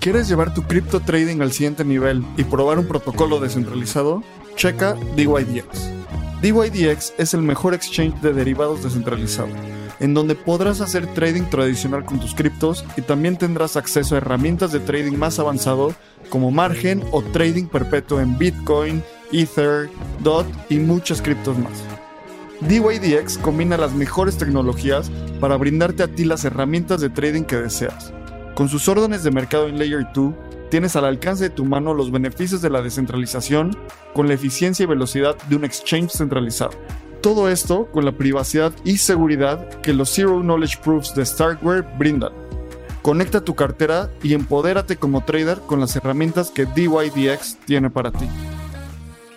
¿Quieres llevar tu cripto trading al siguiente nivel y probar un protocolo descentralizado? Checa DYDX. DYDX es el mejor exchange de derivados descentralizado, en donde podrás hacer trading tradicional con tus criptos y también tendrás acceso a herramientas de trading más avanzado como margen o trading perpetuo en Bitcoin, Ether, DOT y muchas criptos más. DYDX combina las mejores tecnologías para brindarte a ti las herramientas de trading que deseas con sus órdenes de mercado en Layer 2, tienes al alcance de tu mano los beneficios de la descentralización con la eficiencia y velocidad de un exchange centralizado. Todo esto con la privacidad y seguridad que los Zero Knowledge Proofs de Starkware brindan. Conecta tu cartera y empodérate como trader con las herramientas que DYDX tiene para ti.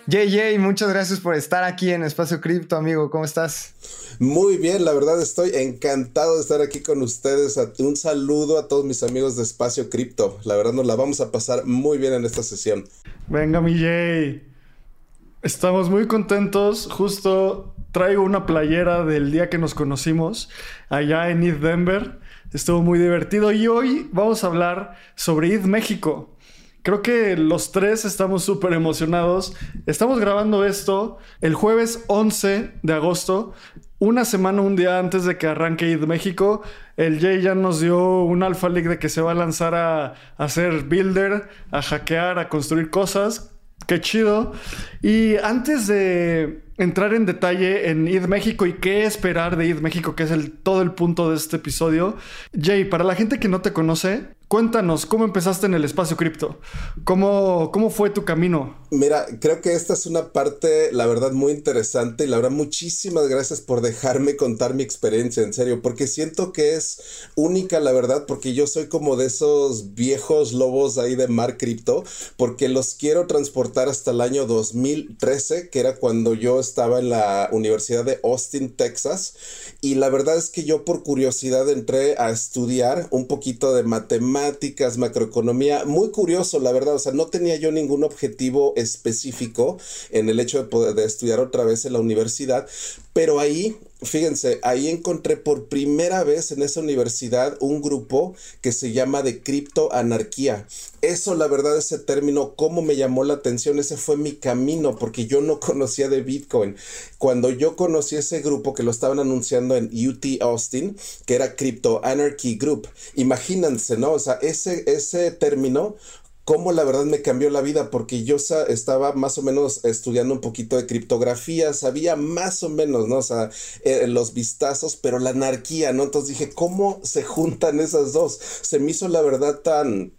JJ, muchas gracias por estar aquí en Espacio Cripto, amigo. ¿Cómo estás? Muy bien, la verdad estoy encantado de estar aquí con ustedes. Un saludo a todos mis amigos de Espacio Cripto. La verdad nos la vamos a pasar muy bien en esta sesión. Venga, mi Jay. Estamos muy contentos. Justo traigo una playera del día que nos conocimos allá en East Denver. Estuvo muy divertido y hoy vamos a hablar sobre ETH México. Creo que los tres estamos súper emocionados. Estamos grabando esto el jueves 11 de agosto, una semana, un día antes de que arranque ID México. El Jay ya nos dio un alfa league de que se va a lanzar a, a hacer builder, a hackear, a construir cosas. Qué chido. Y antes de entrar en detalle en ID México y qué esperar de ID México, que es el, todo el punto de este episodio, Jay, para la gente que no te conoce, Cuéntanos, ¿cómo empezaste en el espacio cripto? ¿Cómo, ¿Cómo fue tu camino? Mira, creo que esta es una parte, la verdad, muy interesante y la verdad, muchísimas gracias por dejarme contar mi experiencia, en serio, porque siento que es única, la verdad, porque yo soy como de esos viejos lobos ahí de mar cripto, porque los quiero transportar hasta el año 2013, que era cuando yo estaba en la Universidad de Austin, Texas, y la verdad es que yo por curiosidad entré a estudiar un poquito de matemáticas, macroeconomía, muy curioso, la verdad, o sea, no tenía yo ningún objetivo específico en el hecho de poder de estudiar otra vez en la universidad, pero ahí Fíjense, ahí encontré por primera vez en esa universidad un grupo que se llama de criptoanarquía. Eso, la verdad, ese término, cómo me llamó la atención, ese fue mi camino, porque yo no conocía de Bitcoin. Cuando yo conocí ese grupo que lo estaban anunciando en UT Austin, que era Crypto Anarchy Group, imagínense, ¿no? O sea, ese, ese término cómo la verdad me cambió la vida, porque yo estaba más o menos estudiando un poquito de criptografía, sabía más o menos, ¿no? O sea, eh, los vistazos, pero la anarquía, ¿no? Entonces dije, ¿cómo se juntan esas dos? Se me hizo la verdad tan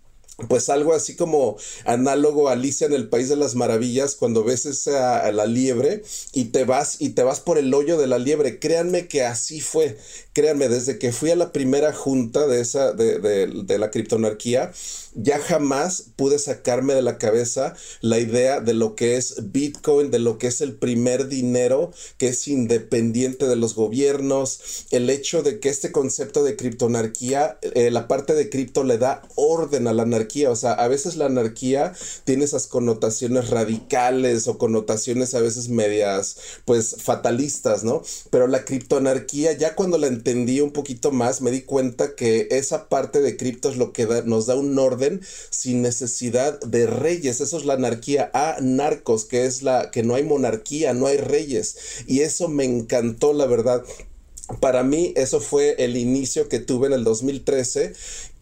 pues algo así como análogo a Alicia en el País de las Maravillas, cuando ves esa, la liebre y te vas y te vas por el hoyo de la liebre. Créanme que así fue. Créanme, desde que fui a la primera junta de esa, de, de, de la criptonarquía, ya jamás pude sacarme de la cabeza la idea de lo que es Bitcoin, de lo que es el primer dinero que es independiente de los gobiernos, el hecho de que este concepto de criptonarquía, eh, la parte de cripto le da orden a la anarquía, o sea, a veces la anarquía tiene esas connotaciones radicales o connotaciones a veces medias, pues fatalistas, ¿no? Pero la criptoanarquía, ya cuando la entendí un poquito más, me di cuenta que esa parte de cripto es lo que nos da un orden sin necesidad de reyes. Eso es la anarquía a narcos, que es la que no hay monarquía, no hay reyes. Y eso me encantó, la verdad para mí eso fue el inicio que tuve en el 2013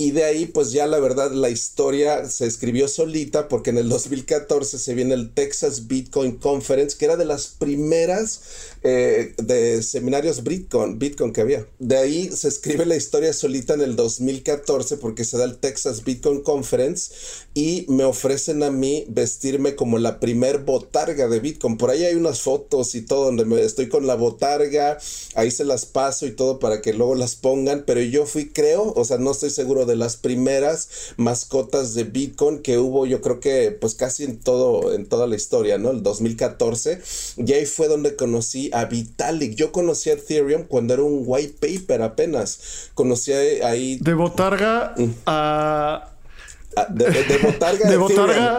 y de ahí pues ya la verdad la historia se escribió solita porque en el 2014 se viene el Texas Bitcoin Conference que era de las primeras eh, de seminarios Bitcoin, Bitcoin que había. De ahí se escribe la historia solita en el 2014 porque se da el Texas Bitcoin Conference y me ofrecen a mí vestirme como la primer botarga de Bitcoin. Por ahí hay unas fotos y todo donde me estoy con la botarga, ahí se las paso y todo para que luego las pongan, pero yo fui, creo, o sea, no estoy seguro de las primeras mascotas de Bitcoin que hubo, yo creo que pues casi en todo, en toda la historia, ¿no? El 2014, y ahí fue donde conocí a Vitalik. Yo conocí a Ethereum cuando era un white paper apenas. Conocí ahí... De Botarga mm. a Ah, de, Botarga, de Botarga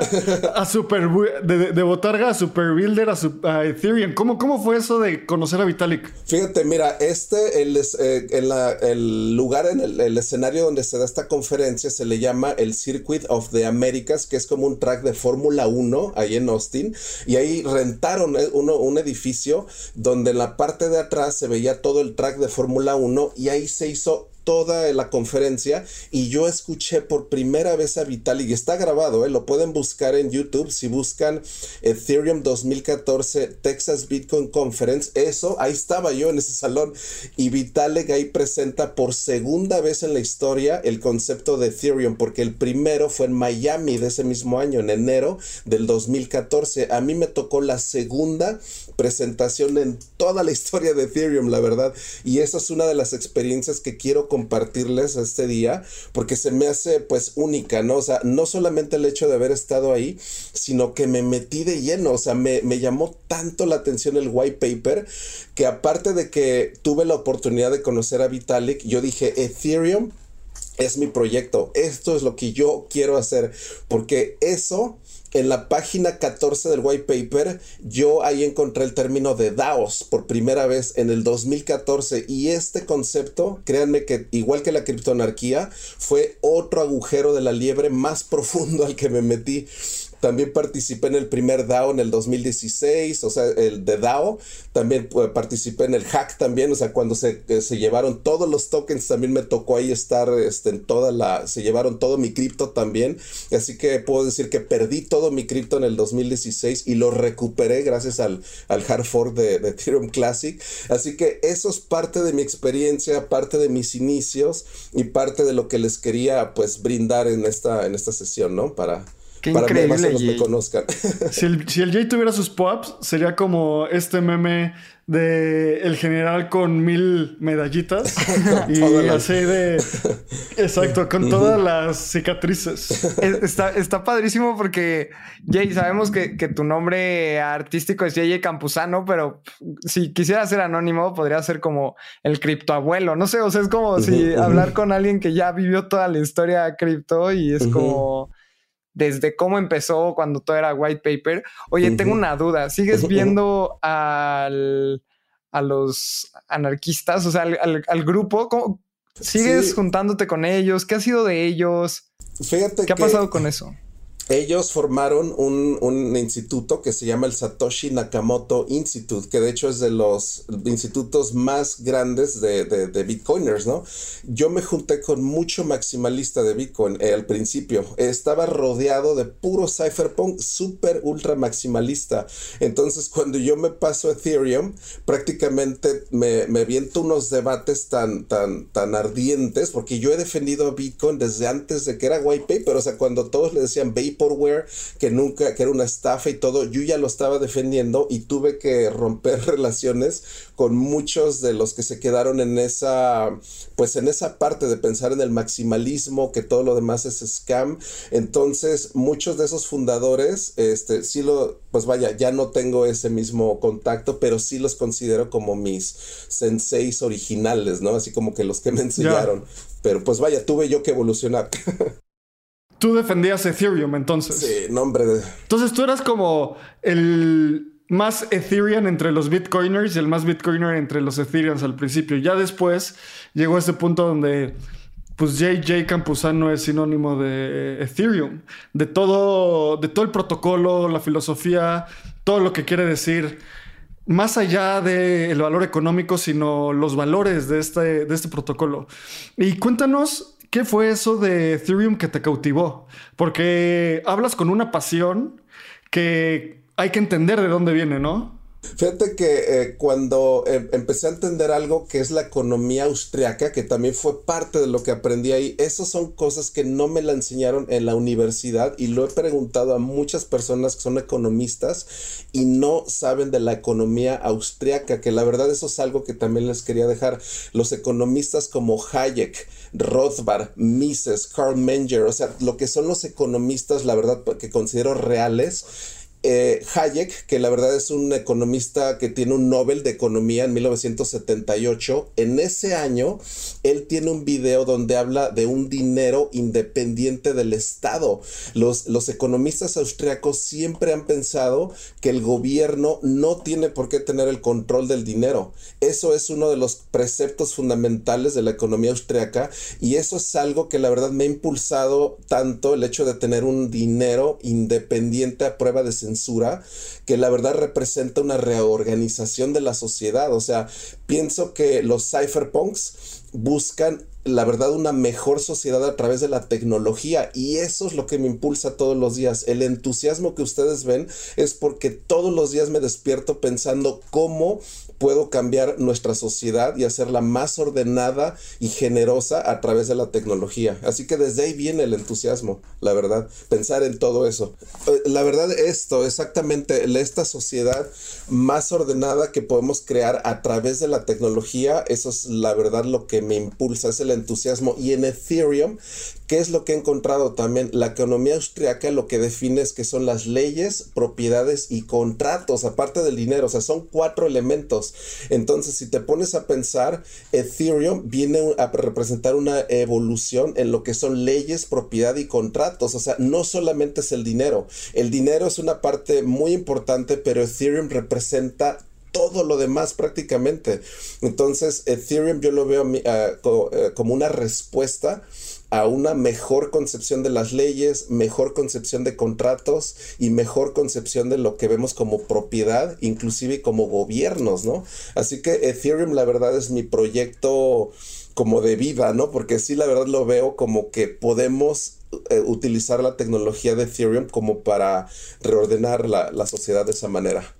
a Super de, de, Botarga a Super Builder a, Ethereum. ¿Cómo, ¿Cómo fue eso de conocer a Vitalik? Fíjate, mira, este el, eh, en la, el lugar en el, escenario donde se da esta conferencia se le llama el Circuit of the Americas, que es como un track de Fórmula 1 ahí en Austin. Y ahí rentaron eh, uno, un edificio donde en la parte de atrás se veía todo el track de Fórmula 1 y ahí se hizo toda la conferencia y yo escuché por primera vez a Vitalik, y está grabado, ¿eh? lo pueden buscar en YouTube. Si buscan Ethereum 2014 Texas Bitcoin Conference, eso, ahí estaba yo en ese salón y Vitalik ahí presenta por segunda vez en la historia el concepto de Ethereum, porque el primero fue en Miami de ese mismo año, en enero del 2014, a mí me tocó la segunda presentación en toda la historia de Ethereum, la verdad, y esa es una de las experiencias que quiero compartirles este día porque se me hace pues única, ¿no? O sea, no solamente el hecho de haber estado ahí, sino que me metí de lleno, o sea, me, me llamó tanto la atención el white paper que aparte de que tuve la oportunidad de conocer a Vitalik, yo dije, Ethereum es mi proyecto, esto es lo que yo quiero hacer, porque eso en la página 14 del white paper, yo ahí encontré el término de DAOs por primera vez en el 2014 y este concepto, créanme que igual que la criptoanarquía, fue otro agujero de la liebre más profundo al que me metí también participé en el primer DAO en el 2016, o sea, el de DAO. También pues, participé en el hack también, o sea, cuando se, eh, se, llevaron todos los tokens, también me tocó ahí estar este, en toda la... Se llevaron todo mi cripto también. Así que puedo decir que perdí todo mi cripto en el 2016 y lo recuperé gracias al, al hard fork de, de Ethereum Classic. Así que eso es parte de mi experiencia, parte de mis inicios y parte de lo que les quería pues brindar en esta, en esta sesión, ¿no? Para Qué increíble. Que me conozcan. Si el, si el Jay tuviera sus pops, sería como este meme de el general con mil medallitas y así de exacto con todas las cicatrices. Está, está padrísimo porque Jay sabemos que, que, tu nombre artístico es Jay Campuzano pero si quisiera ser anónimo podría ser como el criptoabuelo. No sé o sea es como si hablar con alguien que ya vivió toda la historia cripto y es como desde cómo empezó cuando todo era white paper. Oye, tengo una duda. ¿Sigues viendo al, a los anarquistas, o sea, al, grupo? ¿Sigues juntándote con ellos? ¿Qué ha sido de ellos? Fíjate ¿Qué ha pasado con eso? Ellos formaron un, un, instituto que se llama el Satoshi Nakamoto Institute, que de hecho es de los institutos más grandes de, de, Bitcoiners, ¿no? Yo me junté con mucho maximalista de Bitcoin eh, al principio. Estaba rodeado de puro cypherpunk súper ultra maximalista. Entonces, cuando yo me paso a Ethereum, prácticamente me, me viento unos debates tan, tan, tan ardientes, porque yo he defendido a Bitcoin desde antes de que era white paper, o sea, cuando todos le decían Vaporware, que nunca, que era una estafa y todo, yo ya lo estaba defendiendo y tuve que romper relaciones con muchos de los que se quedaron en esa, pues en esa parte de pensar en el maximalismo, que todo lo demás es scam. Entonces, muchos de esos fundadores, este, sí lo, pues vaya, ya no tengo ese mismo contacto, pero sí los considero como mis senseis originales, ¿no? Así como que los que me enseñaron. Pero pues vaya, tuve yo que evolucionar. Tú defendías Ethereum entonces. Sí, nombre de. Entonces tú eras como el más Ethereum entre los Bitcoiners y el más Bitcoiner entre los Ethereums al principio. Ya después llegó a ese punto donde pues JJ Campuzano es sinónimo de Ethereum, de todo, de todo el protocolo, la filosofía, todo lo que quiere decir, más allá del valor económico, sino los valores de este, de este protocolo. Y cuéntanos ¿Qué fue eso de Ethereum que te cautivó? Porque hablas con una pasión que hay que entender de dónde viene, ¿no? Fíjate que eh, cuando eh, empecé a entender algo que es la economía austriaca, que también fue parte de lo que aprendí ahí, esas son cosas que no me la enseñaron en la universidad y lo he preguntado a muchas personas que son economistas y no saben de la economía austriaca, que la verdad eso es algo que también les quería dejar. Los economistas como Hayek, Rothbard, Mises, Carl Menger, o sea, lo que son los economistas, la verdad, que considero reales, eh, Hayek, que la verdad es un economista que tiene un Nobel de Economía en 1978, en ese año él tiene un video donde habla de un dinero independiente del Estado. Los, economistas austriacos siempre han pensado que el gobierno no tiene por qué tener el control del dinero. Eso es uno de los preceptos fundamentales de la economía austriaca y eso es algo que la verdad me ha impulsado tanto el hecho de tener un dinero independiente a prueba de censura, que la verdad representa una reorganización de la sociedad. O sea, pienso que los cypherpunks buscan la verdad una mejor sociedad a través de la tecnología y eso es lo que me impulsa todos los días. El entusiasmo que ustedes ven es porque todos los días me despierto pensando cómo puedo cambiar nuestra sociedad y hacerla más ordenada y generosa a través de la tecnología. Así que desde ahí viene el entusiasmo, la verdad, pensar en todo eso. Eh, la verdad, esto, exactamente, esta sociedad más ordenada que podemos crear a través de la tecnología, eso es la verdad lo que me impulsa, es el entusiasmo. Y en Ethereum, ¿qué es lo que he encontrado también? La economía austriaca lo que define es que son las leyes, propiedades y contratos, aparte del dinero, o sea, son cuatro elementos. Entonces, si te pones a pensar, Ethereum viene a representar una evolución en lo que son leyes, propiedad y contratos. O sea, no solamente es el dinero. El dinero es una parte muy importante, pero Ethereum representa todo lo demás prácticamente. Entonces, Ethereum yo lo veo eh, como una respuesta a una mejor concepción de las leyes, mejor concepción de contratos y mejor concepción de lo que vemos como propiedad, inclusive como gobiernos, ¿no? Así que Ethereum la verdad es mi proyecto como de vida, ¿no? Porque sí la verdad lo veo como que podemos eh, utilizar la tecnología de Ethereum como para reordenar la, la sociedad de esa manera.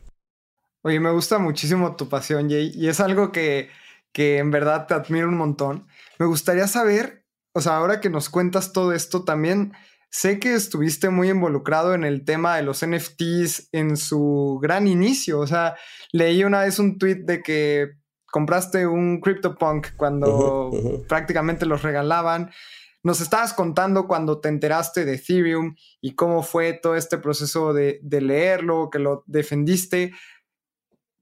Oye, me gusta muchísimo tu pasión, Jay, y es algo que, que en verdad te admiro un montón. Me gustaría saber o sea, ahora que nos cuentas todo esto, también sé que estuviste muy involucrado en el tema de los NFTs en su gran inicio. O sea, leí una vez un tweet de que compraste un CryptoPunk cuando prácticamente los regalaban. Nos estabas contando cuando te enteraste de Ethereum y cómo fue todo este proceso de, de leerlo, que lo defendiste.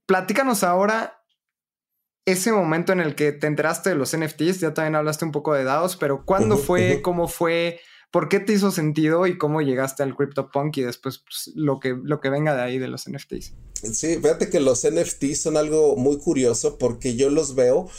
Platícanos ahora ese momento en el que te enteraste de los NFTs, ya también hablaste un poco de DAOs, pero ¿cuándo fue? ¿Cómo fue? ¿Por qué te hizo sentido y cómo llegaste al CryptoPunk y después pues, lo, que, lo que venga de ahí de los NFTs? Sí, fíjate que los NFTs son algo muy curioso porque yo los veo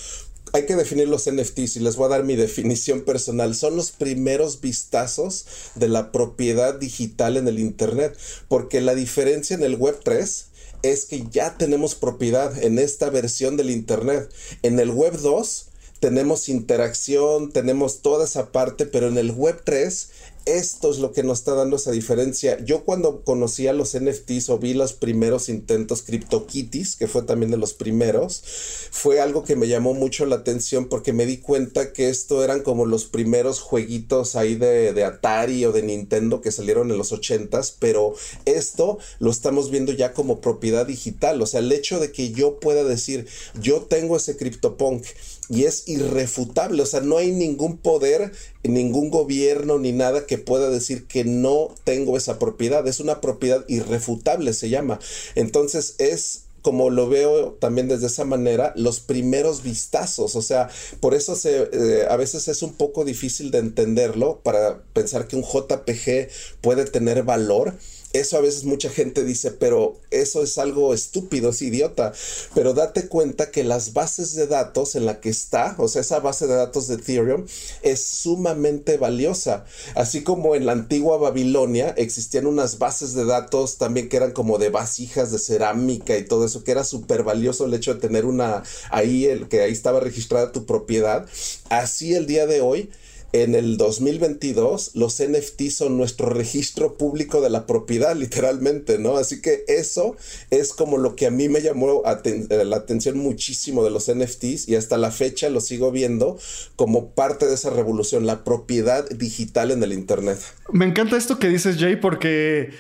hay que definir los NFTs y les voy a dar mi definición personal. Son los primeros vistazos de la propiedad digital en el Internet, porque la diferencia en el Web 3 es que ya tenemos propiedad en esta versión del Internet. En el Web 2 tenemos interacción, tenemos toda esa parte, pero en el Web 3 esto es lo que nos está dando esa diferencia. Yo cuando conocí a los NFTs o vi los primeros intentos CryptoKitties, que fue también de los primeros, fue algo que me llamó mucho la atención porque me di cuenta que esto eran como los primeros jueguitos ahí de, de Atari o de Nintendo que salieron en los 80s, pero esto lo estamos viendo ya como propiedad digital. O sea, el hecho de que yo pueda decir, yo tengo ese CryptoPunk y es irrefutable, o sea, no hay ningún poder, ningún gobierno ni nada que pueda decir que no tengo esa propiedad, es una propiedad irrefutable se llama. Entonces es como lo veo también desde esa manera, los primeros vistazos. O sea, por eso se, eh, a veces es un poco difícil de entenderlo para pensar que un JPG puede tener valor eso a veces mucha gente dice, pero eso es algo estúpido, es idiota. Pero date cuenta que las bases de datos en la que está, o sea, esa base de datos de Ethereum es sumamente valiosa. Así como en la antigua Babilonia existían unas bases de datos también que eran como de vasijas de cerámica y todo eso, que era súper valioso el hecho de tener una ahí, el que ahí estaba registrada tu propiedad. Así el día de hoy en el 2022 los NFT son nuestro registro público de la propiedad, literalmente, ¿no? Así que eso es como lo que a mí me llamó eh, la atención muchísimo de los NFTs y hasta la fecha lo sigo viendo como parte de esa revolución, la propiedad digital en el Internet. Me encanta esto que dices, Jay, porque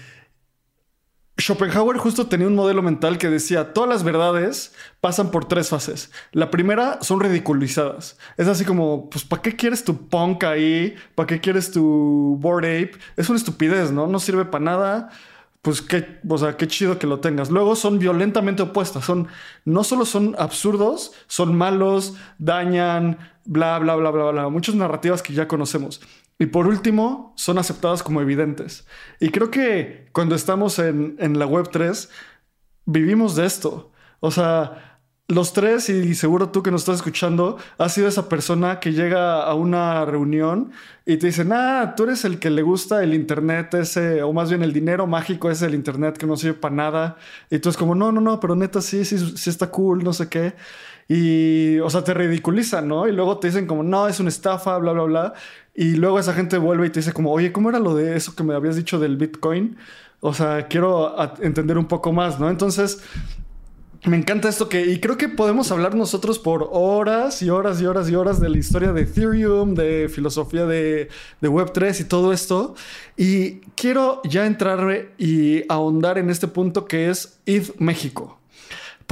Schopenhauer justo tenía un modelo mental que decía, todas las verdades pasan por tres fases. La primera son ridiculizadas. Es así como, pues, ¿para qué quieres tu punk ahí? ¿Para qué quieres tu board ape? Es una estupidez, ¿no? No sirve para nada. Pues qué, o sea, qué chido que lo tengas. Luego son violentamente opuestas. Son, no solo son absurdos, son malos, dañan, bla, bla, bla, bla, bla. Muchas narrativas que ya conocemos. Y por último, son aceptadas como evidentes. Y creo que cuando estamos en, la Web 3, vivimos de esto. O sea, los tres, y seguro tú que nos estás escuchando, has sido esa persona que llega a una reunión y te dicen, ah, tú eres el que le gusta el Internet ese, o más bien el dinero mágico ese del Internet que no sirve para nada. Y tú es como, no, no, no, pero neta sí, sí, sí está cool, no sé qué. Y, o sea, te ridiculizan, ¿no? Y luego te dicen como, no, es una estafa, bla, bla, bla. Y luego esa gente vuelve y te dice como, oye, ¿cómo era lo de eso que me habías dicho del Bitcoin? O sea, quiero entender un poco más, ¿no? Entonces, me encanta esto que, y creo que podemos hablar nosotros por horas y horas y horas y horas de la historia de Ethereum, de filosofía de, de Web3 y todo esto. Y quiero ya entrar y ahondar en este punto que es ETH México.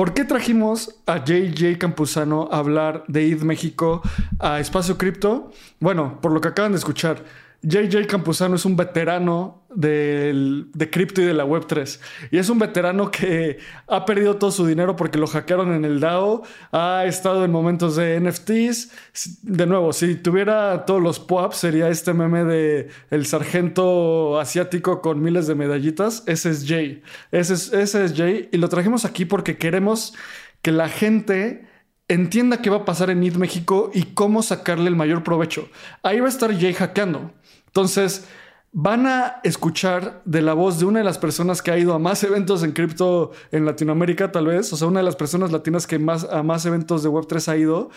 ¿Por qué trajimos a JJ Campuzano a hablar de ID México a Espacio Cripto? Bueno, por lo que acaban de escuchar. JJ Campuzano es un veterano de cripto y de la Web3. Y es un veterano que ha perdido todo su dinero porque lo hackearon en el DAO. Ha estado en momentos de NFTs. De nuevo, si tuviera todos los POAPs, sería este meme de el sargento asiático con miles de medallitas. Ese es Jay. Ese es, ese es Jay. Y lo trajimos aquí porque queremos que la gente entienda qué va a pasar en ID México y cómo sacarle el mayor provecho. Ahí va a estar Jay hackeando. Entonces, van a escuchar de la voz de una de las personas que ha ido a más eventos en cripto en Latinoamérica, tal vez, o sea, una de las personas latinas que más a más eventos de Web3 ha ido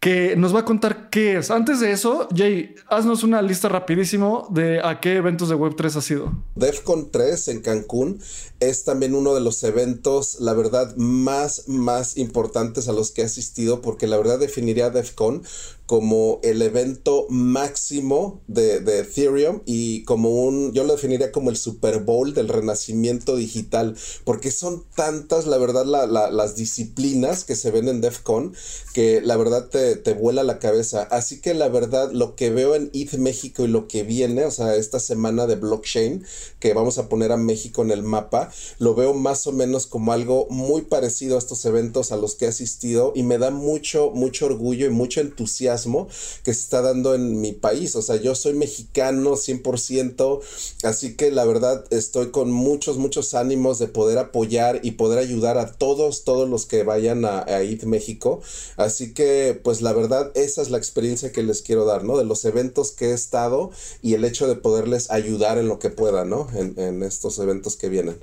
que nos va a contar qué es. Antes de eso, Jay, haznos una lista rapidísimo de a qué eventos de Web3 ha sido. DEFCON 3 en Cancún es también uno de los eventos, la verdad, más, más importantes a los que he asistido, porque la verdad definiría DEFCON como el evento máximo de, Ethereum y como un, yo lo definiría como el Super Bowl del renacimiento digital, porque son tantas, la verdad, las disciplinas que se ven en DEFCON, que la verdad te, te, vuela la cabeza. Así que la verdad, lo que veo en ETH México y lo que viene, o sea, esta semana de blockchain, que vamos a poner a México en el mapa, lo veo más o menos como algo muy parecido a estos eventos a los que he asistido y me da mucho, mucho orgullo y mucho entusiasmo que se está dando en mi país. O sea, yo soy mexicano 100%, así que la verdad estoy con muchos, muchos ánimos de poder apoyar y poder ayudar a todos, todos los que vayan a, a México. Así que, pues la verdad, esa es la experiencia que les quiero dar, ¿no? De los eventos que he estado y el hecho de poderles ayudar en lo que pueda, ¿no? En, en estos eventos que vienen.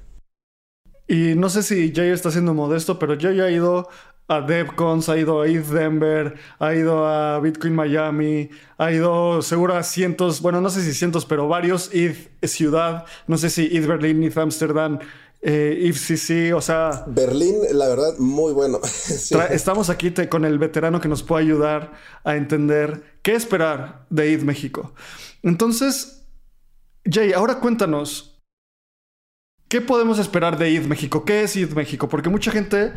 Y no sé si Jay está siendo modesto, pero yo ya he ido a DevCons, ha ido a ETH Denver, ha ido a Bitcoin Miami, ha ido seguro a cientos, bueno, no sé si cientos, pero varios ETH Ciudad, no sé si ETH Berlin, ETH Amsterdam, eh, ETH CC, o sea... Berlín, la verdad, muy bueno. Estamos aquí con el veterano que nos puede ayudar a entender qué esperar de ETH México. Entonces, Jay, ahora cuéntanos, ¿Qué podemos esperar de ID México? ¿Qué es ID México? Porque mucha gente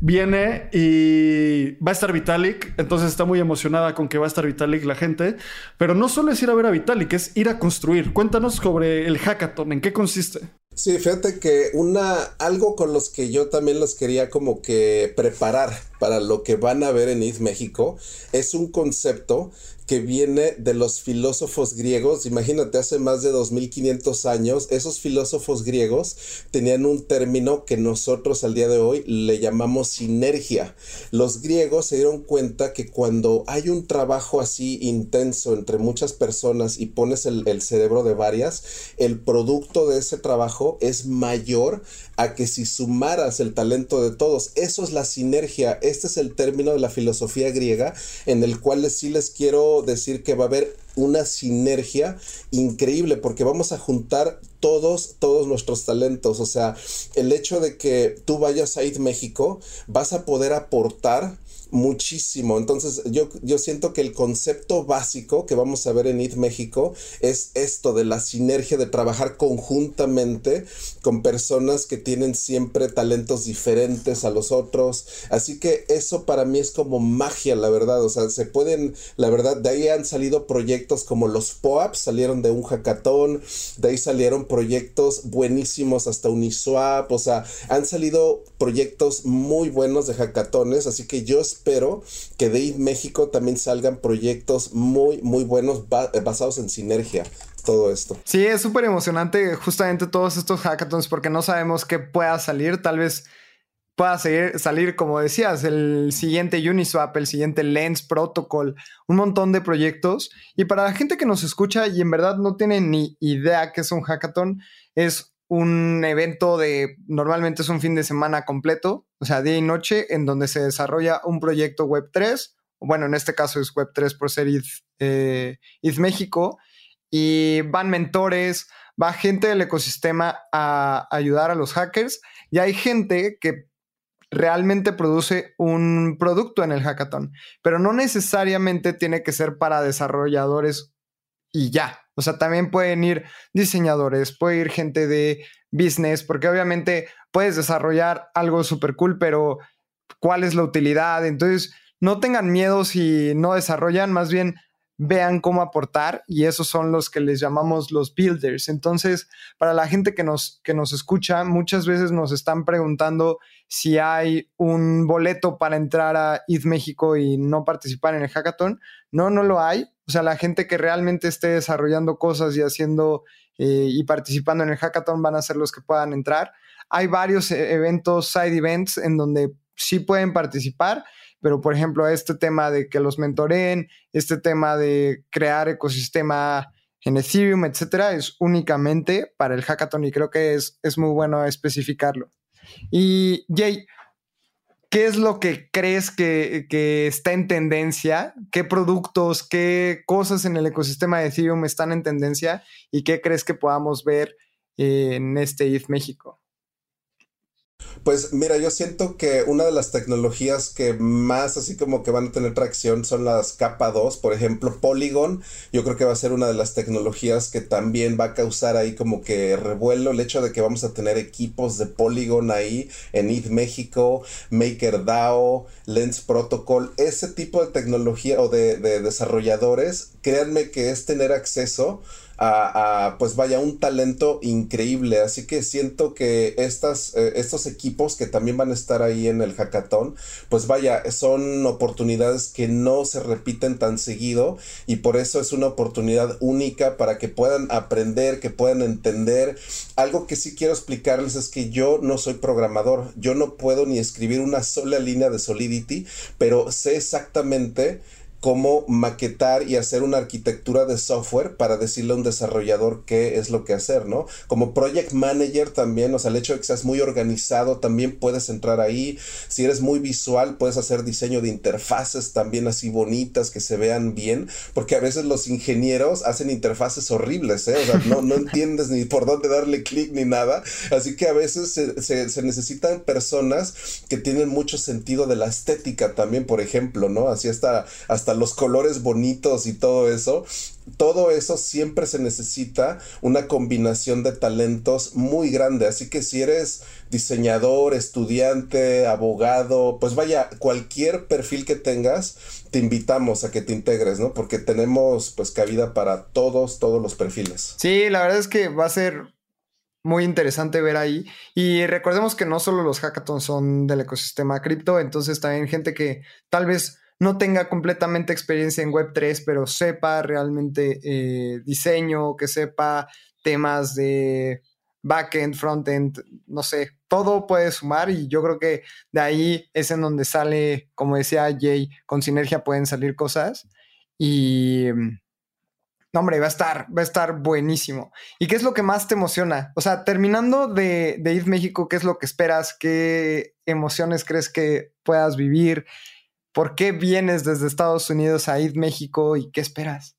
viene y va a estar Vitalik, entonces está muy emocionada con que va a estar Vitalik la gente, pero no solo es ir a ver a Vitalik, es ir a construir. Cuéntanos sobre el hackathon, ¿en qué consiste? Sí, fíjate que una algo con los que yo también los quería como que preparar para lo que van a ver en ID México es un concepto que viene de los filósofos griegos. Imagínate, hace más de 2500 años, esos filósofos griegos tenían un término que nosotros al día de hoy le llamamos sinergia. Los griegos se dieron cuenta que cuando hay un trabajo así intenso entre muchas personas y pones el, cerebro de varias, el producto de ese trabajo es mayor a que si sumaras el talento de todos. Eso es la sinergia. Este es el término de la filosofía griega en el cual sí les quiero decir que va a haber una sinergia increíble porque vamos a juntar todos, todos nuestros talentos. O sea, el hecho de que tú vayas a ir México, vas a poder aportar muchísimo. Entonces, yo, yo siento que el concepto básico que vamos a ver en IT México es esto de la sinergia de trabajar conjuntamente con personas que tienen siempre talentos diferentes a los otros. Así que eso para mí es como magia, la verdad. O sea, se pueden, la verdad, de ahí han salido proyectos como los POAP, salieron de un hackathon, de ahí salieron proyectos buenísimos hasta Uniswap, o sea, han salido proyectos muy buenos de hackatones, así que yo espero que de ahí México también salgan proyectos muy, muy buenos eh, basados en sinergia todo esto. Sí, es súper emocionante justamente todos estos hackathons porque no sabemos qué pueda salir. Tal vez pueda seguir, salir, como decías, el siguiente Uniswap, el siguiente Lens Protocol, un montón de proyectos. Y para la gente que nos escucha y en verdad no tiene ni idea qué es un hackathon, es un evento de, normalmente es un fin de semana completo, o sea, día y noche, en donde se desarrolla un proyecto Web3, bueno, en este caso es Web3 por ser eh, México, y van mentores, va gente del ecosistema a ayudar a los hackers, y hay gente que realmente produce un producto en el hackathon, pero no necesariamente tiene que ser para desarrolladores y ya. O sea, también pueden ir diseñadores, puede ir gente de business, porque obviamente puedes desarrollar algo súper cool, pero ¿cuál es la utilidad? Entonces, no tengan miedo si no desarrollan, más bien vean cómo aportar y esos son los que les llamamos los builders. Entonces, para la gente que nos, que nos escucha, muchas veces nos están preguntando si hay un boleto para entrar a ETH México y no participar en el hackathon. No, no lo hay. O sea, la gente que realmente esté desarrollando cosas y haciendo eh, y participando en el hackathon van a ser los que puedan entrar. Hay varios eh, eventos, side events, en donde sí pueden participar, pero por ejemplo, este tema de que los mentoren, este tema de crear ecosistema en Ethereum, etcétera, es únicamente para el hackathon y creo que es, es muy bueno especificarlo. Y Jay, ¿Qué es lo que crees que, está en tendencia? ¿Qué productos, qué cosas en el ecosistema de Ethereum están en tendencia? ¿Y qué crees que podamos ver en este ETH México? Pues mira, yo siento que una de las tecnologías que más así como que van a tener tracción son las capa 2, por ejemplo, Polygon, yo creo que va a ser una de las tecnologías que también va a causar ahí como que revuelo el hecho de que vamos a tener equipos de Polygon ahí en ETH México, MakerDAO, Lens Protocol, ese tipo de tecnología o de, de desarrolladores, créanme que es tener acceso a, pues vaya, un talento increíble. Así que siento que estas, eh, estos equipos que también van a estar ahí en el hackathon, pues vaya, son oportunidades que no se repiten tan seguido y por eso es una oportunidad única para que puedan aprender, que puedan entender. Algo que sí quiero explicarles es que yo no soy programador, yo no puedo ni escribir una sola línea de Solidity, pero sé exactamente cómo maquetar y hacer una arquitectura de software para decirle a un desarrollador qué es lo que hacer, ¿no? Como project manager también, o sea, el hecho de que seas muy organizado, también puedes entrar ahí. Si eres muy visual, puedes hacer diseño de interfaces también así bonitas, que se vean bien, porque a veces los ingenieros hacen interfaces horribles, ¿eh? O sea, no, no entiendes ni por dónde darle clic ni nada. Así que a veces se, se necesitan personas que tienen mucho sentido de la estética también, por ejemplo, ¿no? Así hasta, hasta los colores bonitos y todo eso, todo eso siempre se necesita una combinación de talentos muy grande. Así que si eres diseñador, estudiante, abogado, pues vaya, cualquier perfil que tengas, te invitamos a que te integres, ¿no? Porque tenemos pues cabida para todos, todos los perfiles. Sí, la verdad es que va a ser muy interesante ver ahí. Y recordemos que no solo los hackathons son del ecosistema cripto, entonces también gente que tal vez no tenga completamente experiencia en Web3, pero sepa realmente eh, diseño, que sepa temas de backend, frontend, no sé, todo puede sumar y yo creo que de ahí es en donde sale, como decía Jay, con sinergia pueden salir cosas y, No, hombre, va a estar, va a estar buenísimo. ¿Y qué es lo que más te emociona? O sea, terminando de, de ir México, ¿qué es lo que esperas? ¿Qué emociones crees que puedas vivir? ¿Por qué vienes desde Estados Unidos a ir México y qué esperas?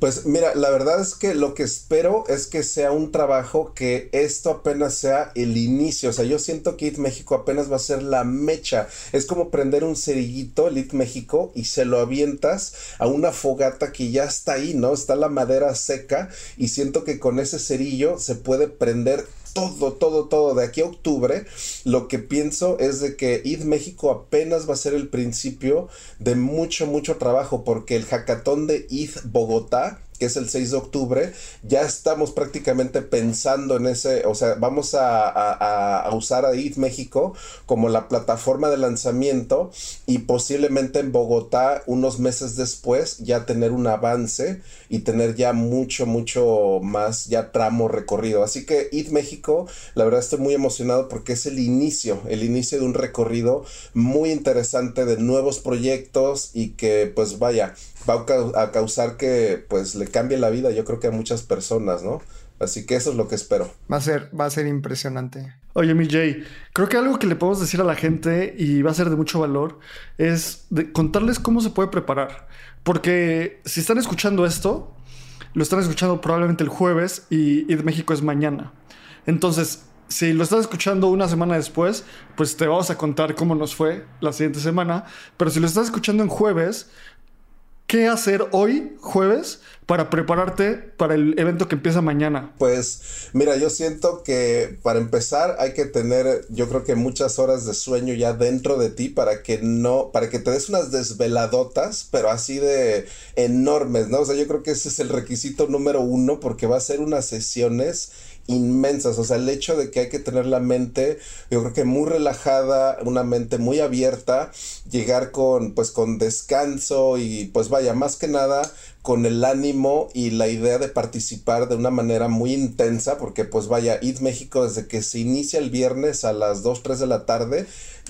Pues mira, la verdad es que lo que espero es que sea un trabajo que esto apenas sea el inicio. O sea, yo siento que IT México apenas va a ser la mecha. Es como prender un cerillito, el IT México, y se lo avientas a una fogata que ya está ahí, ¿no? Está la madera seca y siento que con ese cerillo se puede prender todo, todo, todo. De aquí a octubre, lo que pienso es de que ID México apenas va a ser el principio de mucho, mucho trabajo, porque el hackathon de ID Bogotá que es el 6 de octubre, ya estamos prácticamente pensando en ese, o sea, vamos a, usar a IT México como la plataforma de lanzamiento y posiblemente en Bogotá unos meses después ya tener un avance y tener ya mucho, mucho más ya tramo recorrido. Así que IT México, la verdad estoy muy emocionado porque es el inicio, el inicio de un recorrido muy interesante de nuevos proyectos y que pues vaya, va a causar que pues le cambie la vida yo creo que a muchas personas, ¿no? Así que eso es lo que espero. Va a ser, va a ser impresionante. Oye, mi Jay, creo que algo que le podemos decir a la gente y va a ser de mucho valor es contarles cómo se puede preparar. Porque si están escuchando esto, lo están escuchando probablemente el jueves y, de México es mañana. Entonces, si lo estás escuchando una semana después, pues te vamos a contar cómo nos fue la siguiente semana. Pero si lo estás escuchando en jueves, ¿Qué hacer hoy, jueves, para prepararte para el evento que empieza mañana? Pues mira, yo siento que para empezar hay que tener, yo creo que muchas horas de sueño ya dentro de ti para que no, para que te des unas desveladotas, pero así de enormes, ¿no? O sea, yo creo que ese es el requisito número uno porque va a ser unas sesiones inmensas. O sea, el hecho de que hay que tener la mente, yo creo que muy relajada, una mente muy abierta, llegar con, pues, con descanso y, pues, vaya, más que nada con el ánimo y la idea de participar de una manera muy intensa, porque pues vaya, ID México desde que se inicia el viernes a las 2, 3 de la tarde,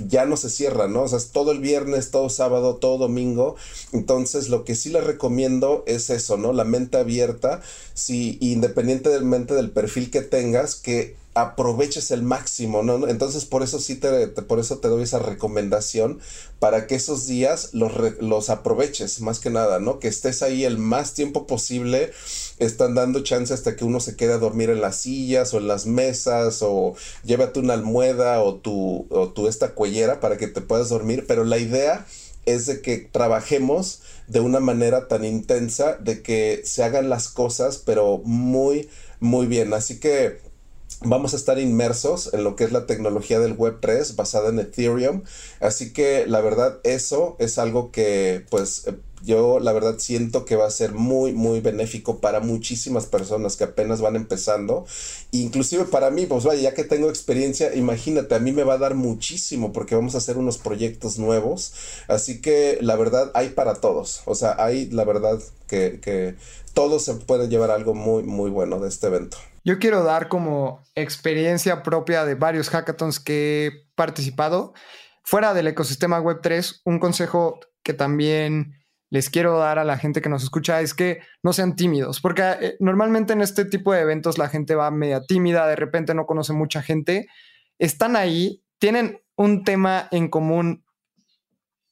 ya no se cierra, ¿no? O sea, es todo el viernes, todo sábado, todo domingo. Entonces, lo que sí les recomiendo es eso, ¿no? La mente abierta, si independientemente del perfil que tengas, que aproveches el máximo, ¿no? Entonces por eso sí te, por eso te doy esa recomendación para que esos días los, los aproveches más que nada, ¿no? Que estés ahí el más tiempo posible, están dando chance hasta que uno se quede a dormir en las sillas o en las mesas o llévate una almohada o tu, o tu esta cuellera para que te puedas dormir, pero la idea es de que trabajemos de una manera tan intensa, de que se hagan las cosas, pero muy, muy bien. Así que vamos a estar inmersos en lo que es la tecnología del Web3 basada en Ethereum. Así que la verdad eso es algo que pues eh, yo la verdad siento que va a ser muy muy benéfico para muchísimas personas que apenas van empezando. Inclusive para mí, pues vaya, ya que tengo experiencia, imagínate, a mí me va a dar muchísimo porque vamos a hacer unos proyectos nuevos. Así que la verdad hay para todos. O sea, hay la verdad que, que todos se pueden llevar algo muy muy bueno de este evento. Yo quiero dar como experiencia propia de varios hackathons que he participado. Fuera del ecosistema Web3, un consejo que también les quiero dar a la gente que nos escucha es que no sean tímidos, porque eh, normalmente en este tipo de eventos la gente va media tímida, de repente no conoce mucha gente, están ahí, tienen un tema en común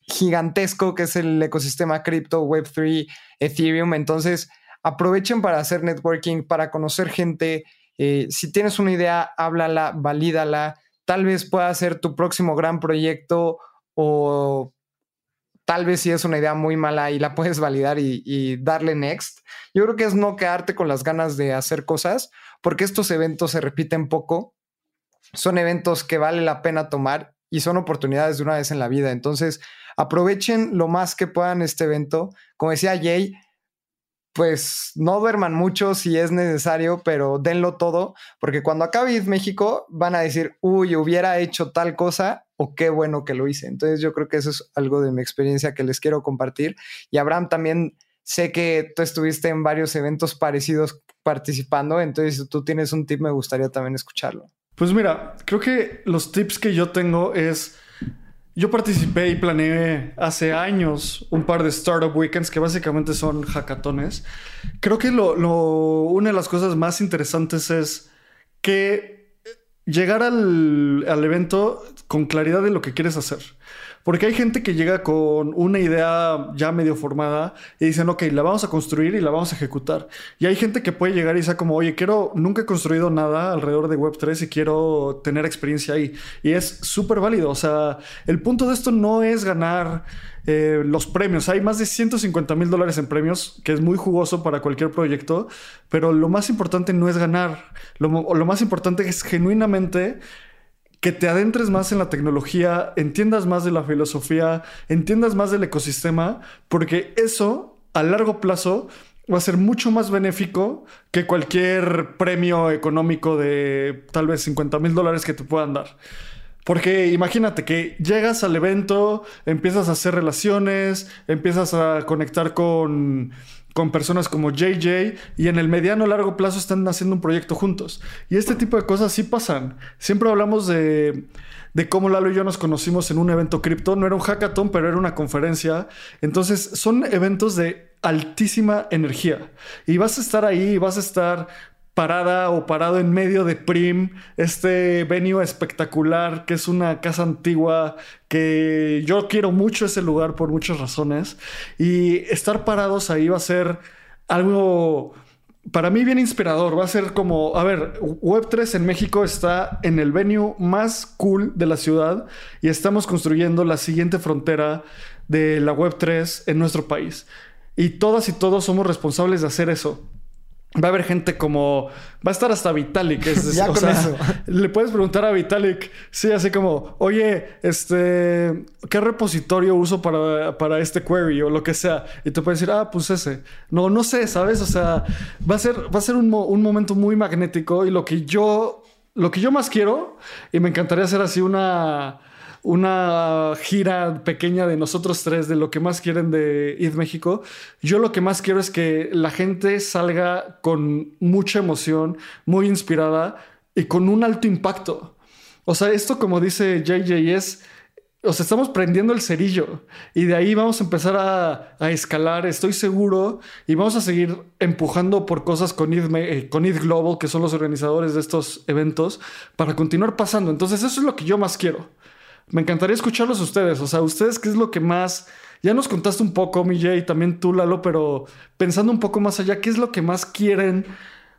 gigantesco que es el ecosistema cripto, Web3, Ethereum, entonces aprovechen para hacer networking, para conocer gente. Eh, si tienes una idea, háblala, valídala. Tal vez pueda ser tu próximo gran proyecto o tal vez si es una idea muy mala y la puedes validar y, y, darle next. Yo creo que es no quedarte con las ganas de hacer cosas, porque estos eventos se repiten poco. Son eventos que vale la pena tomar y son oportunidades de una vez en la vida. Entonces, aprovechen lo más que puedan este evento. Como decía Jay, pues no duerman mucho si es necesario, pero denlo todo, porque cuando acabe México van a decir, uy, hubiera hecho tal cosa o qué bueno que lo hice. Entonces yo creo que eso es algo de mi experiencia que les quiero compartir. Y Abraham también sé que tú estuviste en varios eventos parecidos participando, entonces si tú tienes un tip me gustaría también escucharlo. Pues mira, creo que los tips que yo tengo es Yo participé y planeé hace años un par de Startup Weekends que básicamente son hackatones. Creo que lo, una de las cosas más interesantes es que llegar al, al evento con claridad de lo que quieres hacer. Porque hay gente que llega con una idea ya medio formada y dicen, ok, la vamos a construir y la vamos a ejecutar. Y hay gente que puede llegar y dice como, oye, quiero, nunca he construido nada alrededor de Web3 y quiero tener experiencia ahí. Y es súper válido. O sea, el punto de esto no es ganar eh, los premios. Hay más de 150 mil dólares en premios, que es muy jugoso para cualquier proyecto, pero lo más importante no es ganar. Lo más importante es genuinamente que te adentres más en la tecnología, entiendas más de la filosofía, entiendas más del ecosistema, porque eso a largo plazo va a ser mucho más benéfico que cualquier premio económico de tal vez 50 mil dólares que te puedan dar. Porque imagínate que llegas al evento, empiezas a hacer relaciones, empiezas a conectar con con personas como JJ y en el mediano largo plazo están haciendo un proyecto juntos. Y este tipo de cosas sí pasan. Siempre hablamos de, de cómo Lalo y yo nos conocimos en un evento cripto. No era un hackathon, pero era una conferencia. Entonces son eventos de altísima energía. Y vas a estar ahí, vas a estar parada o parado en medio de Prim, este venue espectacular que es una casa antigua que yo quiero mucho ese lugar por muchas razones. Y estar parados ahí va a ser algo para mí bien inspirador, va a ser como, a ver, Web3 en México está en el venue más cool de la ciudad y estamos construyendo la siguiente frontera de la Web3 en nuestro país. Y todas y todos somos responsables de hacer eso va a haber gente como va a estar hasta Vitalik ya con eso. le puedes preguntar a Vitalik sí así como oye este qué repositorio uso para, para este query o lo que sea y te puede decir ah pues ese. No no sé sabes o sea va a ser va a ser un, un momento muy magnético y lo que yo lo que yo más quiero y me encantaría hacer así una una gira pequeña de nosotros tres de lo que más quieren de ID México. Yo lo que más quiero es que la gente salga con mucha emoción, muy inspirada y con un alto impacto. O sea, esto como dice JJ es, o sea, estamos prendiendo el cerillo y de ahí vamos a empezar a, escalar, estoy seguro, y vamos a seguir empujando por cosas con ID, eh, con ID Global, que son los organizadores de estos eventos, para continuar pasando. Entonces, eso es lo que yo más quiero. Me encantaría escucharlos ustedes. O sea, ustedes, ¿qué es lo que más... Ya nos contaste un poco, mi y también tú, Lalo, pero pensando un poco más allá, ¿qué es lo que más quieren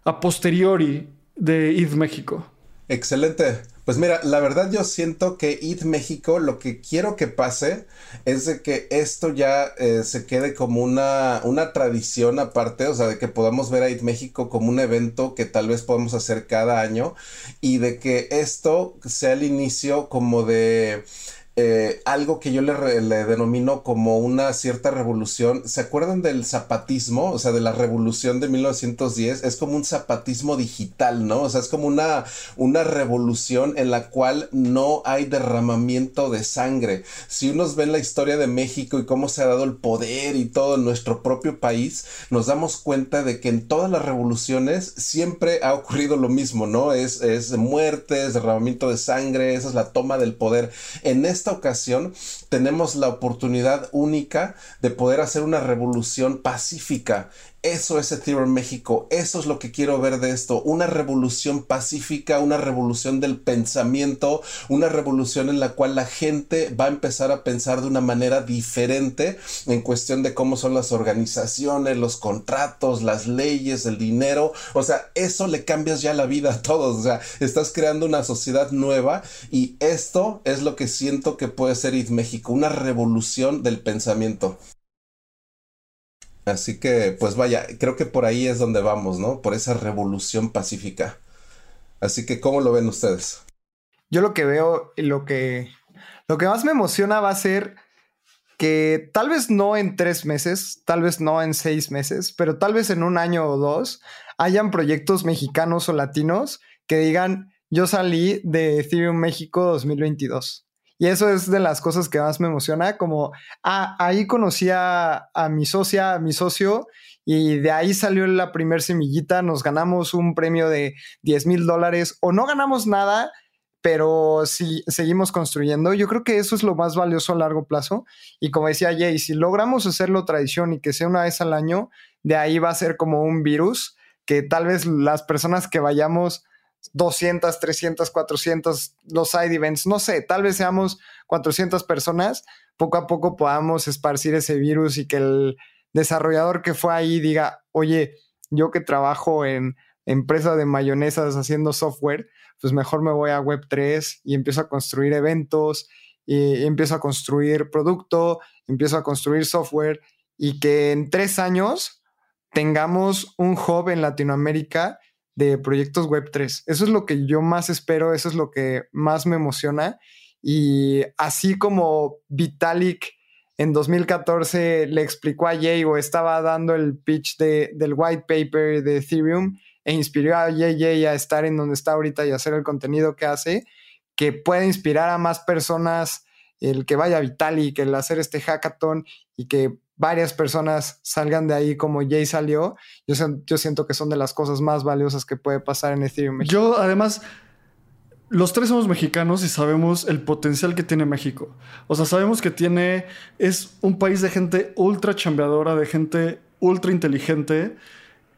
a posteriori de ID México? Excelente. Pues mira, la verdad yo siento que IT México lo que quiero que pase es de que esto ya eh, se quede como una, una tradición aparte, o sea, de que podamos ver a IT México como un evento que tal vez podamos hacer cada año y de que esto sea el inicio como de eh, algo que yo le, denomino como una cierta revolución. ¿Se acuerdan del zapatismo? O sea, de la revolución de 1910. Es como un zapatismo digital, ¿no? O sea, es como una, una revolución en la cual no hay derramamiento de sangre. Si unos ven la historia de México y cómo se ha dado el poder y todo en nuestro propio país, nos damos cuenta de que en todas las revoluciones siempre ha ocurrido lo mismo, ¿no? Es, es muertes, derramamiento de sangre, esa es la toma del poder. En este ocasión tenemos la oportunidad única de poder hacer una revolución pacífica eso es Ethereum México, eso es lo que quiero ver de esto, una revolución pacífica, una revolución del pensamiento, una revolución en la cual la gente va a empezar a pensar de una manera diferente en cuestión de cómo son las organizaciones, los contratos, las leyes, el dinero, o sea, eso le cambias ya la vida a todos, o sea, estás creando una sociedad nueva y esto es lo que siento que puede ser IT México, una revolución del pensamiento. Así que, pues vaya, creo que por ahí es donde vamos, ¿no? Por esa revolución pacífica. Así que, ¿cómo lo ven ustedes? Yo lo que veo, lo que, lo que más me emociona va a ser que tal vez no en tres meses, tal vez no en seis meses, pero tal vez en un año o dos hayan proyectos mexicanos o latinos que digan, yo salí de Ethereum México 2022. Y eso es de las cosas que más me emociona, como ah, ahí conocí a, mi socia, a mi socio, y de ahí salió la primer semillita, nos ganamos un premio de 10 mil dólares o no ganamos nada, pero si seguimos construyendo, yo creo que eso es lo más valioso a largo plazo. Y como decía Jay, si logramos hacerlo tradición y que sea una vez al año, de ahí va a ser como un virus que tal vez las personas que vayamos 200, 300, 400, los side events, no sé, tal vez seamos 400 personas, poco a poco podamos esparcir ese virus y que el desarrollador que fue ahí diga, oye, yo que trabajo en empresa de mayonesas haciendo software, pues mejor me voy a Web3 y empiezo a construir eventos, y empiezo a construir producto, empiezo a construir software y que en tres años tengamos un hub en Latinoamérica de proyectos Web3. Eso es lo que yo más espero, eso es lo que más me emociona. Y así como Vitalik en 2014 le explicó a Jay o estaba dando el pitch de, del white paper de Ethereum e inspiró a Jay a estar en donde está ahorita y hacer el contenido que hace, que puede inspirar a más personas el que vaya a Vitalik, el hacer este hackathon y que varias personas salgan de ahí como Jay salió, yo, siento que son de las cosas más valiosas que puede pasar en Ethereum. Yo además, los tres somos mexicanos y sabemos el potencial que tiene México. O sea, sabemos que tiene, es un país de gente ultra chambeadora, de gente ultra inteligente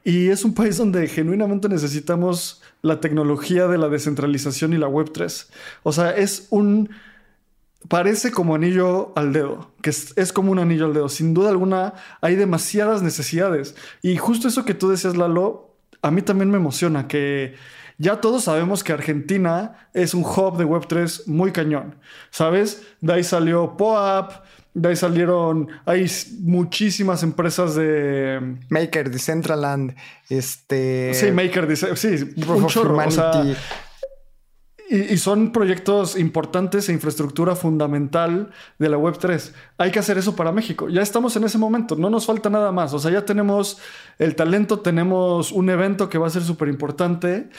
y es un país donde genuinamente necesitamos la tecnología de la descentralización y la Web3. O sea, es un parece como anillo al dedo, que es, como un anillo al dedo. Sin duda alguna, hay demasiadas necesidades. Y justo eso que tú decías, Lalo, a mí también me emociona, que ya todos sabemos que Argentina es un hub de Web3 muy cañón, ¿sabes? De ahí salió POAP, de ahí salieron, hay muchísimas empresas de... Maker, Decentraland, este... Sí, Maker, sí, un chorro, y, son proyectos importantes e infraestructura fundamental de la Web3. Hay que hacer eso para México. Ya estamos en ese momento, no nos falta nada más. O sea, ya tenemos el talento, tenemos un evento que va a ser súper importante.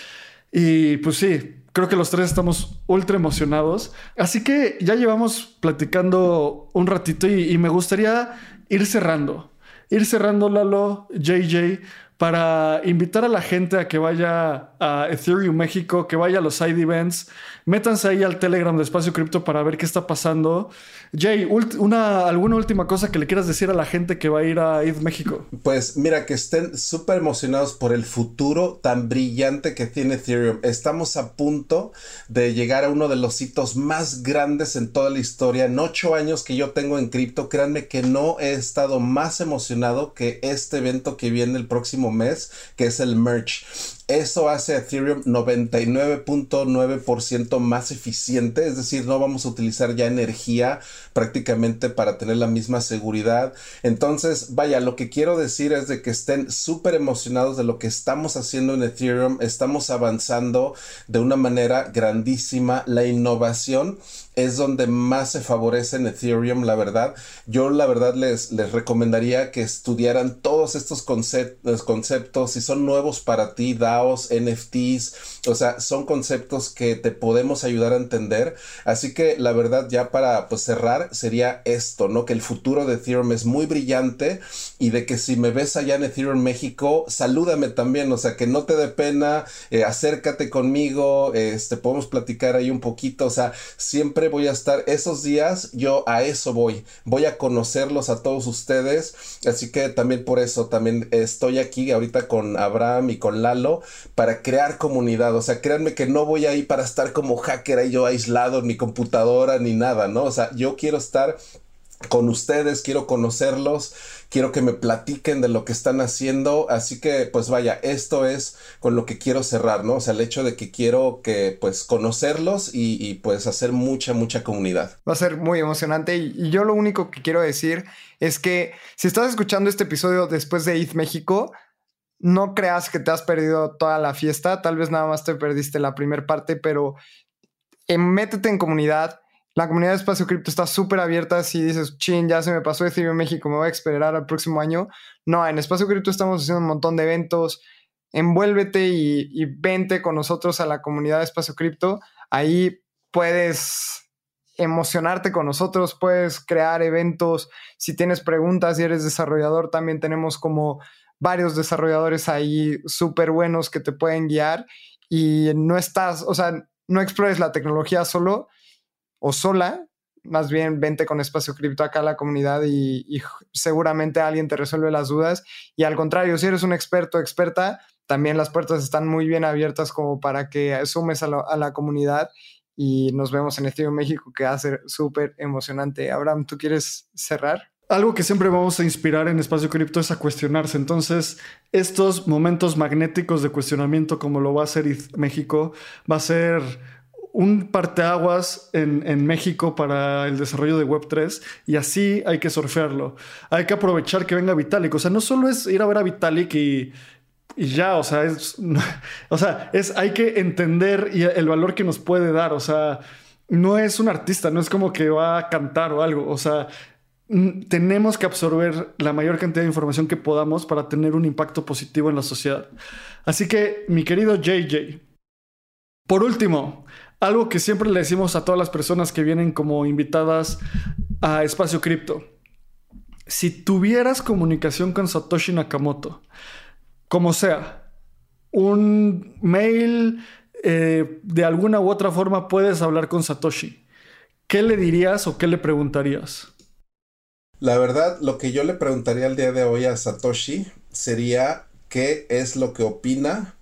Y pues sí, creo que los tres estamos ultra emocionados. Así que ya llevamos platicando un ratito y, y me gustaría ir cerrando. Ir cerrando, Lalo, JJ, para invitar a la gente a que vaya a Ethereum México, que vaya a los side events. Métanse ahí al Telegram de Espacio Cripto para ver qué está pasando. Jay, una, ¿alguna última cosa que le quieras decir a la gente que va a ir a ETH México? Pues mira, que estén súper emocionados por el futuro tan brillante que tiene Ethereum. Estamos a punto de llegar a uno de los hitos más grandes en toda la historia. En ocho años que yo tengo en cripto, créanme que no he estado más emocionado que este evento que viene el próximo mes, que es el merch. Eso hace a Ethereum 99.9% más eficiente, es decir, no vamos a utilizar ya energía prácticamente para tener la misma seguridad. Entonces, vaya, lo que quiero decir es de que estén súper emocionados de lo que estamos haciendo en Ethereum, estamos avanzando de una manera grandísima, la innovación es donde más se favorece en Ethereum, la verdad. Yo la verdad les, les recomendaría que estudiaran todos estos conceptos, conceptos, si son nuevos para ti, DAOs, NFTs, o sea, son conceptos que te podemos ayudar a entender. Así que la verdad ya para pues, cerrar sería esto, ¿no? Que el futuro de Ethereum es muy brillante y de que si me ves allá en Ethereum México, salúdame también, o sea, que no te dé pena, eh, acércate conmigo, este, podemos platicar ahí un poquito, o sea, siempre voy a estar esos días, yo a eso voy, voy a conocerlos a todos ustedes, así que también por eso también estoy aquí ahorita con Abraham y con Lalo para crear comunidad, o sea, créanme que no voy ahí para estar como hacker ahí yo aislado en mi computadora ni nada, ¿no? O sea, yo quiero estar con ustedes, quiero conocerlos, quiero que me platiquen de lo que están haciendo, así que pues vaya, esto es con lo que quiero cerrar, ¿no? O sea, el hecho de que quiero que pues conocerlos y, pues hacer mucha, mucha comunidad. Va a ser muy emocionante y, yo lo único que quiero decir es que si estás escuchando este episodio después de ETH México, no creas que te has perdido toda la fiesta, tal vez nada más te perdiste la primera parte, pero métete en comunidad, la comunidad de Espacio Cripto está súper abierta. Si dices, chin, ya se me pasó Ethereum México, me voy a esperar al próximo año. No, en Espacio Cripto estamos haciendo un montón de eventos. Envuélvete y, vente con nosotros a la comunidad de Espacio Cripto. Ahí puedes emocionarte con nosotros, puedes crear eventos. Si tienes preguntas y eres desarrollador, también tenemos como varios desarrolladores ahí súper buenos que te pueden guiar y no estás, o sea, no explores la tecnología solo o sola, más bien vente con espacio cripto acá a la comunidad y, seguramente alguien te resuelve las dudas. Y al contrario, si eres un experto o experta, también las puertas están muy bien abiertas como para que sumes a, la comunidad y nos vemos en Estudio México que va a ser súper emocionante. Abraham, ¿tú quieres cerrar? algo que siempre vamos a inspirar en Espacio Cripto es a cuestionarse. Entonces, estos momentos magnéticos de cuestionamiento, como lo va a hacer México, va a ser un parteaguas en, en México para el desarrollo de Web3 y así hay que surfearlo. Hay que aprovechar que venga Vitalik. O sea, no solo es ir a ver a Vitalik y, y ya, o sea, es, o sea, es, hay que entender el valor que nos puede dar. O sea, no es un artista, no es como que va a cantar o algo. O sea, tenemos que absorber la mayor cantidad de información que podamos para tener un impacto positivo en la sociedad. Así que, mi querido JJ, por último, algo que siempre le decimos a todas las personas que vienen como invitadas a Espacio Cripto. Si tuvieras comunicación con Satoshi Nakamoto, como sea, un mail, eh, de alguna u otra forma puedes hablar con Satoshi. ¿Qué le dirías o qué le preguntarías? La verdad, lo que yo le preguntaría el día de hoy a Satoshi sería qué es lo que opina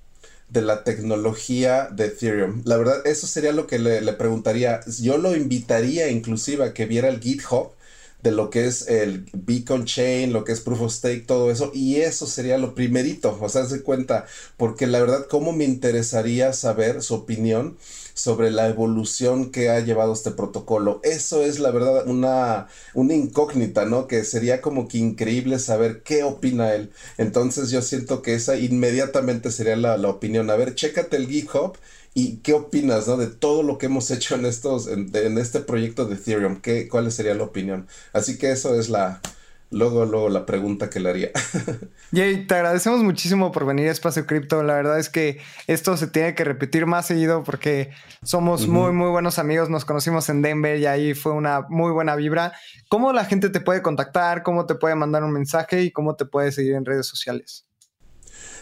de la tecnología de Ethereum. La verdad, eso sería lo que le, le, preguntaría. Yo lo invitaría inclusive a que viera el GitHub de lo que es el Beacon Chain, lo que es Proof of Stake, todo eso. Y eso sería lo primerito, o sea, se cuenta, porque la verdad, ¿cómo me interesaría saber su opinión sobre la evolución que ha llevado este protocolo. Eso es la verdad una, una incógnita, ¿no? Que sería como que increíble saber qué opina él. Entonces yo siento que esa inmediatamente sería la, opinión. A ver, chécate el GitHub y qué opinas, ¿no? De todo lo que hemos hecho en estos, en, en este proyecto de Ethereum. ¿Qué, ¿Cuál sería la opinión? Así que eso es la, luego, luego la pregunta que le haría. Jay, te agradecemos muchísimo por venir a Espacio Cripto. La verdad es que esto se tiene que repetir más seguido porque somos muy, muy buenos amigos. Nos conocimos en Denver y ahí fue una muy buena vibra. ¿Cómo la gente te puede contactar? ¿Cómo te puede mandar un mensaje? ¿Y cómo te puede seguir en redes sociales?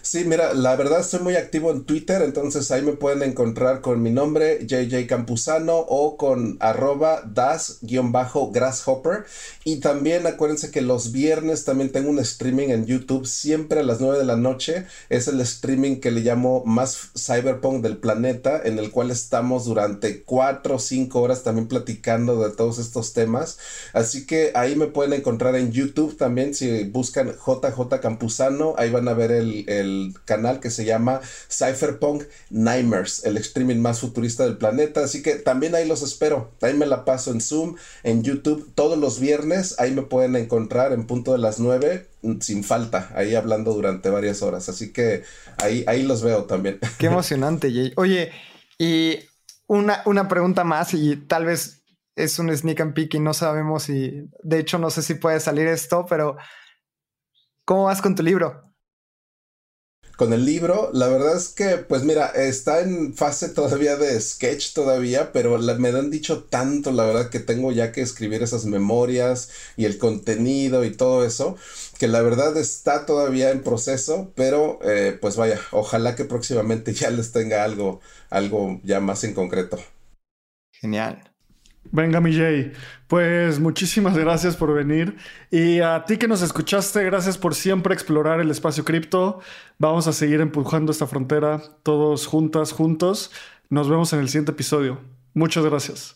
Sí, mira, la verdad estoy muy activo en Twitter, entonces ahí me pueden encontrar con mi nombre, JJ Campuzano, o con arroba das-grasshopper. Y también acuérdense que los viernes también tengo un streaming en YouTube, siempre a las 9 de la noche. Es el streaming que le llamo más cyberpunk del planeta, en el cual estamos durante 4 o 5 horas también platicando de todos estos temas. Así que ahí me pueden encontrar en YouTube también, si buscan JJ Campuzano, ahí van a ver el canal que se llama Cypherpunk Nightmares, el streaming más futurista del planeta. Así que también ahí los espero. Ahí me la paso en Zoom, en YouTube, todos los viernes. Ahí me pueden encontrar en punto de las 9 sin falta, ahí hablando durante varias horas. Así que ahí, ahí los veo también. Qué emocionante, Jay. Oye, y una, una pregunta más y tal vez es un sneak and peek y no sabemos si, de hecho no sé si puede salir esto, pero ¿cómo vas con tu libro? Con el libro, la verdad es que, pues mira, está en fase todavía de sketch todavía, pero me han dicho tanto, la verdad, que tengo ya que escribir esas memorias y el contenido y todo eso, que la verdad está todavía en proceso, pero eh, pues vaya, ojalá que próximamente ya les tenga algo, algo ya más en concreto. Genial. Venga, mi Jay. Pues muchísimas gracias por venir. Y a ti que nos escuchaste, gracias por siempre explorar el espacio cripto. Vamos a seguir empujando esta frontera todos juntas, juntos. Nos vemos en el siguiente episodio. Muchas gracias.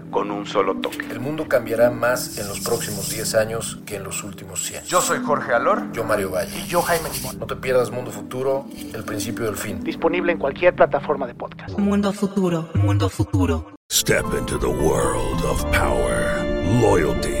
con un solo toque. El mundo cambiará más en los próximos 10 años que en los últimos 100. Yo soy Jorge Alor. Yo Mario Valle. Y yo Jaime Limón. No te pierdas Mundo Futuro, el principio del fin. Disponible en cualquier plataforma de podcast. Mundo Futuro, Mundo Futuro. Step into the world of power, loyalty